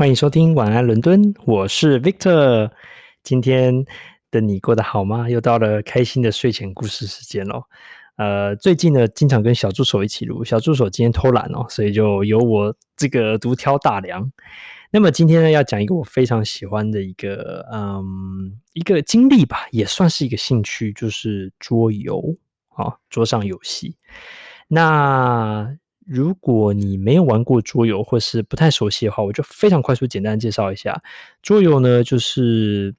欢迎收听晚安伦敦，我是 Victor。今天的你过得好吗？又到了开心的睡前故事时间喽。呃，最近呢，经常跟小助手一起录，小助手今天偷懒哦，所以就由我这个独挑大梁。那么今天呢，要讲一个我非常喜欢的一个，嗯，一个经历吧，也算是一个兴趣，就是桌游啊，桌上游戏。那如果你没有玩过桌游，或是不太熟悉的话，我就非常快速简单介绍一下桌游呢，就是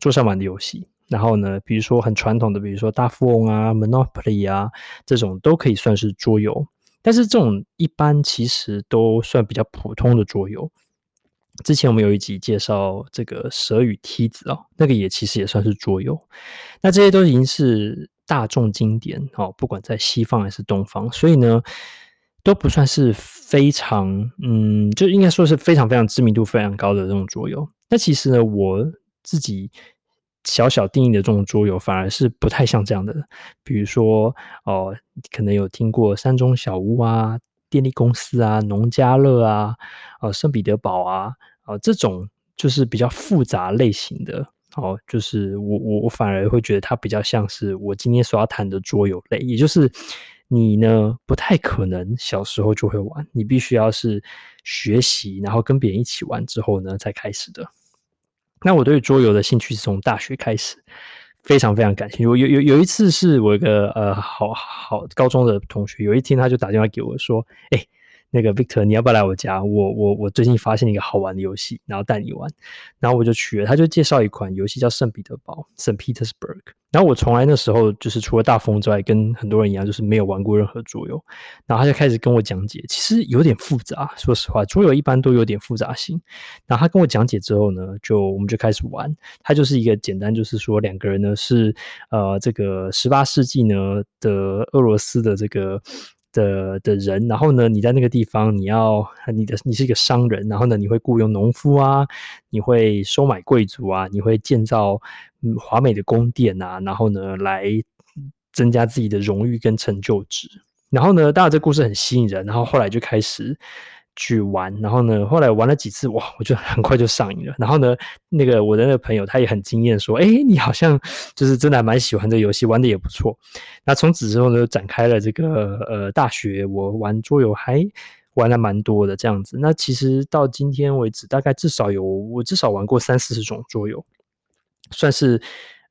桌上玩的游戏。然后呢，比如说很传统的，比如说大富翁啊、Monopoly 啊这种，都可以算是桌游。但是这种一般其实都算比较普通的桌游。之前我们有一集介绍这个蛇与梯子哦，那个也其实也算是桌游。那这些都已经是大众经典哦，不管在西方还是东方，所以呢。都不算是非常，嗯，就应该说是非常非常知名度非常高的这种桌游。那其实呢，我自己小小定义的这种桌游，反而是不太像这样的。比如说，哦，可能有听过山中小屋啊、电力公司啊、农家乐啊、哦，圣彼得堡啊，哦，这种就是比较复杂类型的。哦，就是我我我反而会觉得它比较像是我今天所要谈的桌游类，也就是。你呢，不太可能小时候就会玩，你必须要是学习，然后跟别人一起玩之后呢，才开始的。那我对桌游的兴趣是从大学开始，非常非常感兴趣。有有有一次是我一个呃好好高中的同学，有一天他就打电话给我说：“哎、”那个 Victor，你要不要来我家？我我我最近发现一个好玩的游戏，然后带你玩。然后我就去了，他就介绍一款游戏叫圣彼得堡 （St. Petersburg）。然后我从来那时候就是除了大风之外，跟很多人一样，就是没有玩过任何桌游。然后他就开始跟我讲解，其实有点复杂。说实话，桌游一般都有点复杂性。然后他跟我讲解之后呢，就我们就开始玩。他就是一个简单，就是说两个人呢是呃这个十八世纪呢的俄罗斯的这个。的的人，然后呢，你在那个地方，你要你的你是一个商人，然后呢，你会雇佣农夫啊，你会收买贵族啊，你会建造华美的宫殿啊，然后呢，来增加自己的荣誉跟成就值。然后呢，当然这故事很吸引人，然后后来就开始。去玩，然后呢，后来玩了几次，哇，我就很快就上瘾了。然后呢，那个我的那个朋友他也很惊艳，说：“哎，你好像就是真的还蛮喜欢这游戏，玩的也不错。”那从此之后呢，展开了这个呃大学，我玩桌游还玩了蛮多的这样子。那其实到今天为止，大概至少有我至少玩过三四十种桌游，算是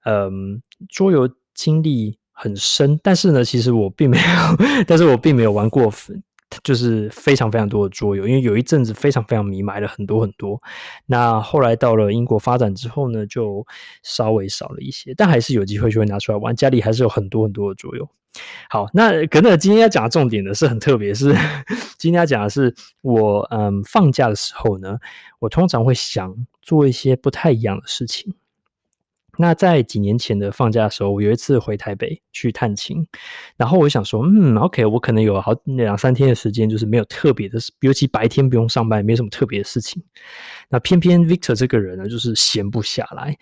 嗯桌游经历很深。但是呢，其实我并没有，但是我并没有玩过。就是非常非常多的桌游，因为有一阵子非常非常迷，买了很多很多。那后来到了英国发展之后呢，就稍微少了一些，但还是有机会就会拿出来玩。家里还是有很多很多的桌游。好，那可能今天要讲的重点呢是很特别，是今天要讲的是我嗯放假的时候呢，我通常会想做一些不太一样的事情。那在几年前的放假的时候，我有一次回台北去探亲，然后我想说，嗯，OK，我可能有好两三天的时间，就是没有特别的事，尤其白天不用上班，没什么特别的事情。那偏偏 Victor 这个人呢，就是闲不下来，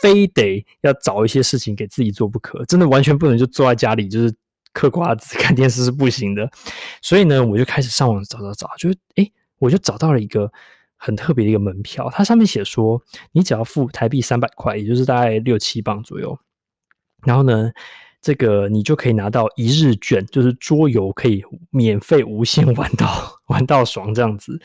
非得要找一些事情给自己做不可，真的完全不能就坐在家里就是嗑瓜子 看电视是不行的。所以呢，我就开始上网找找找，就诶，我就找到了一个。很特别的一个门票，它上面写说，你只要付台币三百块，也就是大概六七磅左右，然后呢，这个你就可以拿到一日券，就是桌游可以免费无限玩到玩到爽这样子。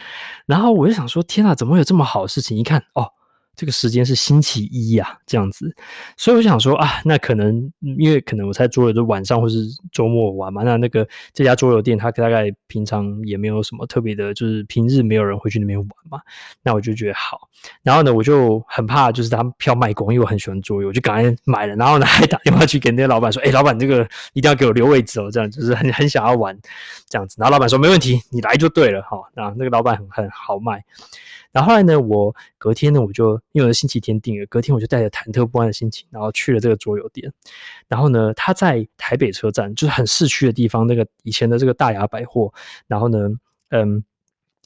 然后我就想说，天哪，怎么会有这么好的事情？一看，哦。这个时间是星期一呀，这样子，所以我想说啊，那可能因为可能我在桌游的晚上或是周末玩嘛，那那个这家桌游店它大概平常也没有什么特别的，就是平日没有人会去那边玩嘛，那我就觉得好，然后呢，我就很怕就是他票卖光，因为我很喜欢桌游，我就赶快买了，然后呢还打电话去给那个老板说，哎，老板，这个一定要给我留位置哦，这样就是很很想要玩这样子，然后老板说没问题，你来就对了。哈，那那个老板很很豪迈。然后后来呢，我隔天呢，我就因为是星期天订了，隔天我就带着忐忑不安的心情，然后去了这个桌游店。然后呢，他在台北车站，就是很市区的地方，那个以前的这个大雅百货，然后呢，嗯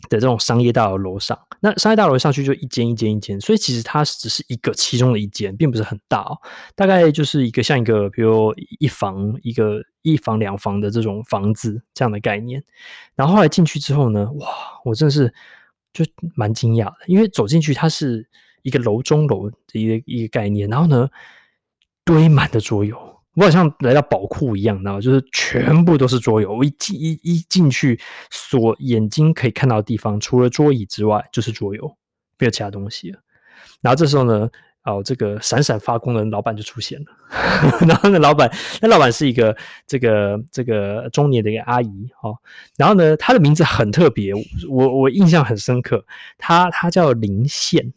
的这种商业大楼楼上。那商业大楼上去就一间一间一间，所以其实它只是一个其中的一间，并不是很大哦，大概就是一个像一个，比如一房一个一房两房的这种房子这样的概念。然后后来进去之后呢，哇，我真的是。就蛮惊讶的，因为走进去它是一个楼中楼的一个一个概念，然后呢，堆满的桌游，我好像来到宝库一样，然后就是全部都是桌游。我一进一一进去，所眼睛可以看到的地方，除了桌椅之外，就是桌游，没有其他东西了。然后这时候呢，哦，这个闪闪发光的老板就出现了。然后那老板，那老板是一个这个这个中年的一个阿姨哦。然后呢，她的名字很特别，我我印象很深刻。她她叫林羡，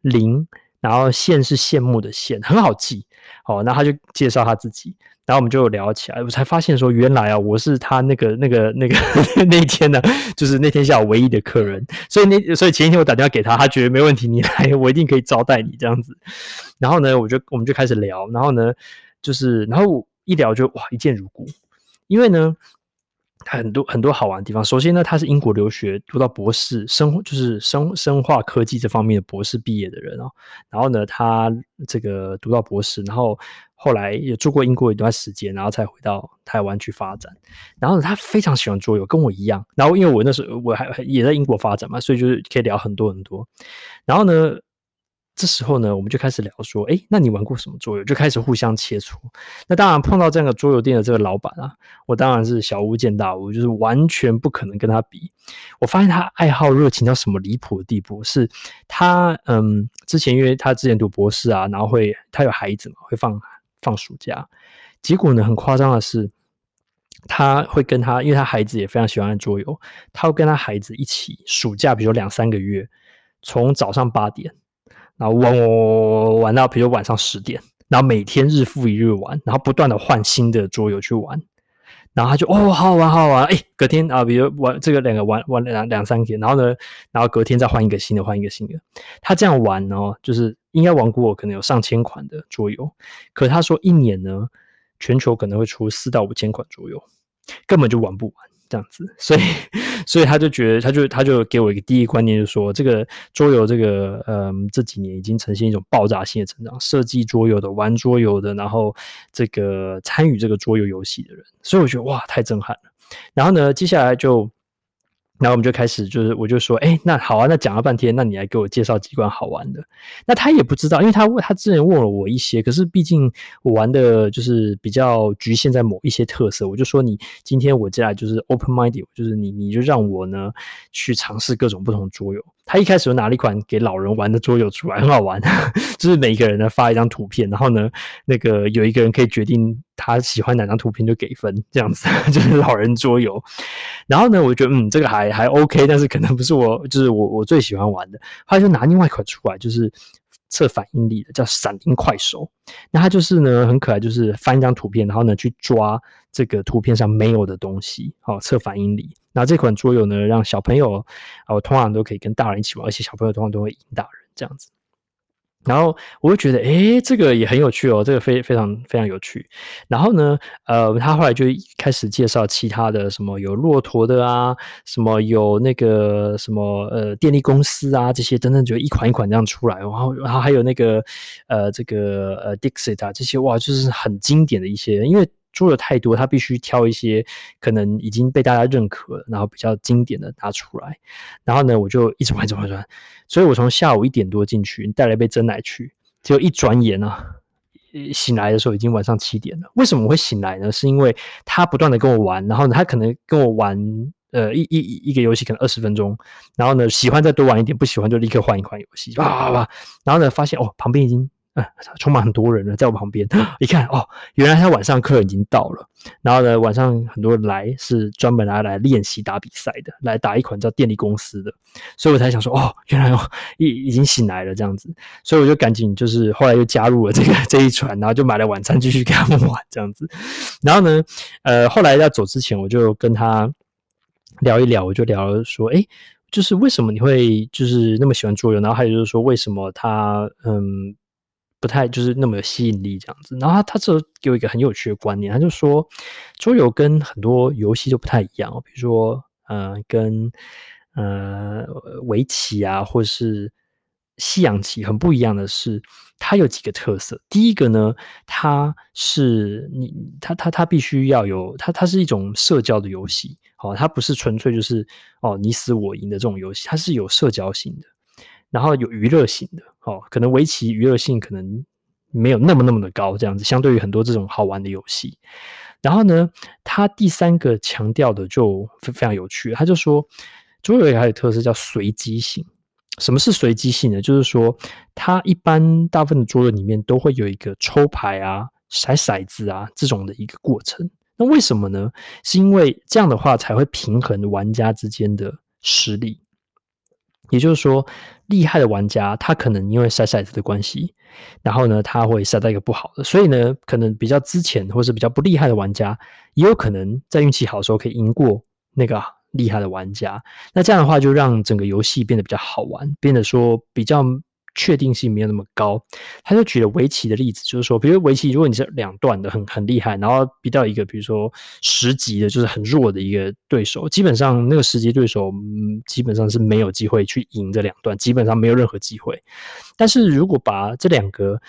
林，然后羡是羡慕的羡，很好记。哦，那她就介绍她自己，然后我们就聊起来，我才发现说，原来啊，我是他那个那个那个 那一天呢，就是那天下午唯一的客人，所以那所以前一天我打电话给他，他觉得没问题，你来，我一定可以招待你这样子。然后呢，我就我们就开始聊，然后呢，就是然后一聊就哇一见如故，因为呢。很多很多好玩的地方。首先呢，他是英国留学，读到博士，生就是生生化科技这方面的博士毕业的人哦。然后呢，他这个读到博士，然后后来也住过英国一段时间，然后才回到台湾去发展。然后呢，他非常喜欢桌游，跟我一样。然后因为我那时候我还也在英国发展嘛，所以就是可以聊很多很多。然后呢。这时候呢，我们就开始聊说，哎，那你玩过什么桌游？就开始互相切磋。那当然碰到这样的桌游店的这个老板啊，我当然是小巫见大巫，就是完全不可能跟他比。我发现他爱好热情到什么离谱的地步，是他嗯，之前因为他之前读博士啊，然后会他有孩子嘛，会放放暑假。结果呢，很夸张的是，他会跟他，因为他孩子也非常喜欢桌游，他会跟他孩子一起暑假，比如两三个月，从早上八点。然后玩玩玩玩到，比如晚上十点，然后每天日复一日玩，然后不断的换新的桌游去玩，然后他就哦，好好玩，好好玩，哎，隔天啊，比如玩这个两个玩玩两两三天，然后呢，然后隔天再换一个新的，换一个新的，他这样玩哦，就是应该玩过可能有上千款的桌游，可他说一年呢，全球可能会出四到五千款桌游，根本就玩不完。这样子，所以，所以他就觉得，他就他就给我一个第一观念，就是说，这个桌游，这个嗯，这几年已经呈现一种爆炸性的成长，设计桌游的、玩桌游的，然后这个参与这个桌游游戏的人，所以我觉得哇，太震撼了。然后呢，接下来就。然后我们就开始，就是我就说，哎，那好啊，那讲了半天，那你来给我介绍几款好玩的。那他也不知道，因为他他之前问了我一些，可是毕竟我玩的就是比较局限在某一些特色，我就说你今天我接下来就是 open minded，就是你你就让我呢去尝试各种不同桌游。他一开始就拿了一款给老人玩的桌游出来，很好玩，就是每一个人呢发一张图片，然后呢，那个有一个人可以决定他喜欢哪张图片就给分，这样子 就是老人桌游。然后呢，我觉得嗯，这个还还 OK，但是可能不是我就是我我最喜欢玩的。后来就拿另外一款出来，就是测反应力的，叫闪灵快手。那它就是呢很可爱，就是翻一张图片，然后呢去抓这个图片上没有的东西，好测反应力。那这款桌游呢，让小朋友哦，通常都可以跟大人一起玩，而且小朋友通常都会赢大人这样子。然后我就觉得，诶，这个也很有趣哦，这个非非常非常有趣。然后呢，呃，他后来就开始介绍其他的，什么有骆驼的啊，什么有那个什么呃电力公司啊，这些等等，就一款一款这样出来。然后，然后还有那个呃这个呃 Dixit 啊，这些哇，就是很经典的一些，因为。桌游太多，他必须挑一些可能已经被大家认可，然后比较经典的拿出来。然后呢，我就一直玩，一直玩，一直玩。所以我从下午一点多进去，带了一杯珍奶去，结果一转眼啊，醒来的时候已经晚上七点了。为什么我会醒来呢？是因为他不断的跟我玩，然后呢，他可能跟我玩呃一一一个游戏可能二十分钟，然后呢，喜欢再多玩一点，不喜欢就立刻换一款游戏，哇哇哇！然后呢，发现哦，旁边已经。啊，充满很多人了，在我旁边 一看，哦，原来他晚上客人已经到了。然后呢，晚上很多人来是专门拿来练习打比赛的，来打一款叫电力公司的。所以我才想说，哦，原来哦，已已经醒来了这样子。所以我就赶紧就是后来又加入了这个 这一船，然后就买了晚餐继续跟他们玩这样子。然后呢，呃，后来要走之前，我就跟他聊一聊，我就聊说，诶，就是为什么你会就是那么喜欢桌游？然后还有就是说，为什么他嗯。不太就是那么有吸引力这样子，然后他他这给我一个很有趣的观念，他就说桌游跟很多游戏都不太一样哦，比如说呃跟呃围棋啊，或是西洋棋很不一样的是，它有几个特色。第一个呢，它是你，它它它必须要有，它它是一种社交的游戏，哦，它不是纯粹就是哦你死我赢的这种游戏，它是有社交性的，然后有娱乐性的，哦，可能围棋娱乐性可能没有那么那么的高，这样子，相对于很多这种好玩的游戏。然后呢，它第三个强调的就非常有趣，他就说桌游还有特色叫随机性。什么是随机性呢？就是说，它一般大部分的桌游里面都会有一个抽牌啊、骰骰子啊这种的一个过程。那为什么呢？是因为这样的话才会平衡玩家之间的实力。也就是说，厉害的玩家他可能因为晒晒子的关系，然后呢他会晒到一个不好的，所以呢可能比较之前或是比较不厉害的玩家，也有可能在运气好的时候可以赢过那个。厉害的玩家，那这样的话就让整个游戏变得比较好玩，变得说比较确定性没有那么高。他就举了围棋的例子，就是说，比如围棋，如果你是两段的很很厉害，然后比到一个比如说十级的，就是很弱的一个对手，基本上那个十级对手，嗯，基本上是没有机会去赢这两段，基本上没有任何机会。但是如果把这两个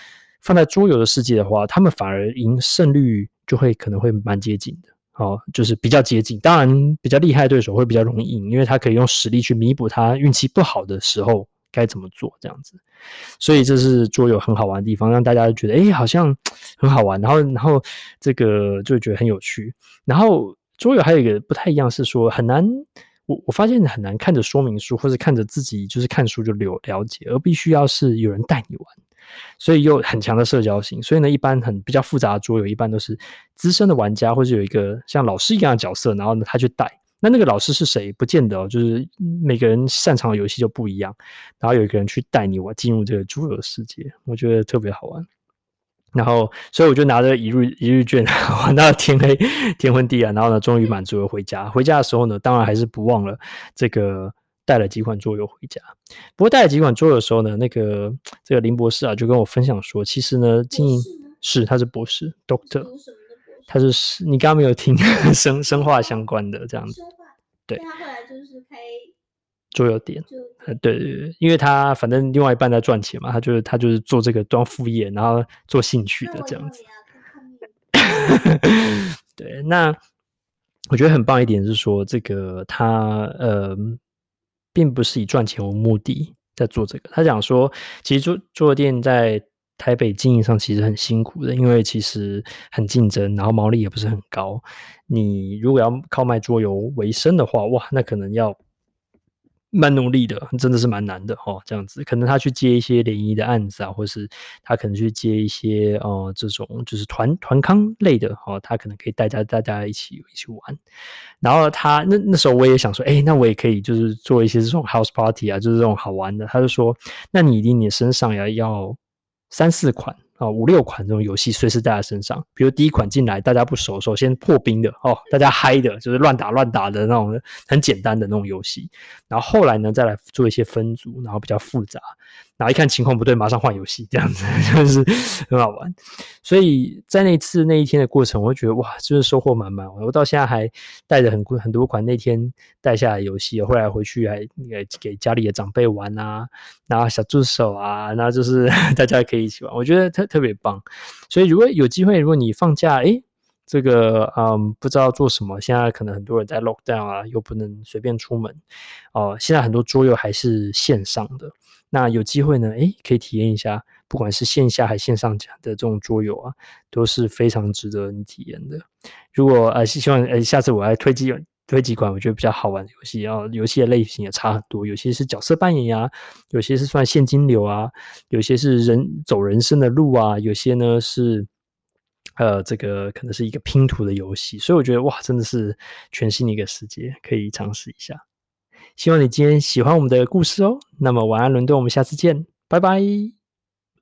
放在桌游的世界的话，他们反而赢胜率就会可能会蛮接近的。哦，就是比较接近，当然比较厉害对手会比较容易赢，因为他可以用实力去弥补他运气不好的时候该怎么做这样子，所以这是桌游很好玩的地方，让大家觉得诶好像很好玩，然后然后这个就觉得很有趣。然后桌游还有一个不太一样是说很难，我我发现很难看着说明书或者看着自己就是看书就了了解，而必须要是有人带你玩。所以有很强的社交性，所以呢，一般很比较复杂的桌游，一般都是资深的玩家，或者有一个像老师一样的角色，然后呢，他去带。那那个老师是谁？不见得哦，就是每个人擅长的游戏就不一样，然后有一个人去带你玩进入这个桌游的世界，我觉得特别好玩。然后，所以我就拿着一日一日券 玩到天黑天昏地暗，然后呢，终于满足了回家。回家的时候呢，当然还是不忘了这个。带了几款桌游回家，不过带了几款桌游的时候呢，那个这个林博士啊就跟我分享说，其实呢，经营是他是博士，Doctor，他是你刚刚没有听 生生化相关的这样子，对，他后来就是开桌游店，对对对，因为他反正另外一半在赚钱嘛，他就是他就是做这个当副业，然后做兴趣的这样子。对，那我觉得很棒一点是说，这个他呃。并不是以赚钱为目的在做这个。他讲说，其实做桌游店在台北经营上其实很辛苦的，因为其实很竞争，然后毛利也不是很高。你如果要靠卖桌游为生的话，哇，那可能要。蛮努力的，真的是蛮难的哦。这样子，可能他去接一些联谊的案子啊，或是他可能去接一些呃这种就是团团康类的哦，他可能可以带着大家一起一起玩。然后他那那时候我也想说，哎，那我也可以就是做一些这种 house party 啊，就是这种好玩的。他就说，那你一定你身上要要三四款。啊，五六款这种游戏随时带在身上，比如第一款进来大家不熟，首先破冰的哦，大家嗨的，就是乱打乱打的那种很简单的那种游戏，然后后来呢再来做一些分组，然后比较复杂。然后一看情况不对，马上换游戏，这样子 就是很好玩。所以在那次那一天的过程，我会觉得哇，就是收获满满。我到现在还带着很很多款那天带下来游戏，后来回去还给家里的长辈玩啊，然后小助手啊，然后就是 大家可以一起玩，我觉得特特别棒。所以如果有机会，如果你放假，诶这个嗯，不知道做什么，现在可能很多人在 lockdown 啊，又不能随便出门哦、现在很多桌游还是线上的。那有机会呢，诶，可以体验一下，不管是线下还线上讲的这种桌游啊，都是非常值得你体验的。如果呃，希望呃，下次我来推几推几款我觉得比较好玩的游戏，然后游戏的类型也差很多，有些是角色扮演呀、啊，有些是算现金流啊，有些是人走人生的路啊，有些呢是呃，这个可能是一个拼图的游戏，所以我觉得哇，真的是全新的一个世界，可以尝试一下。希望你今天喜欢我们的故事哦。那么晚安，伦敦，我们下次见，拜拜。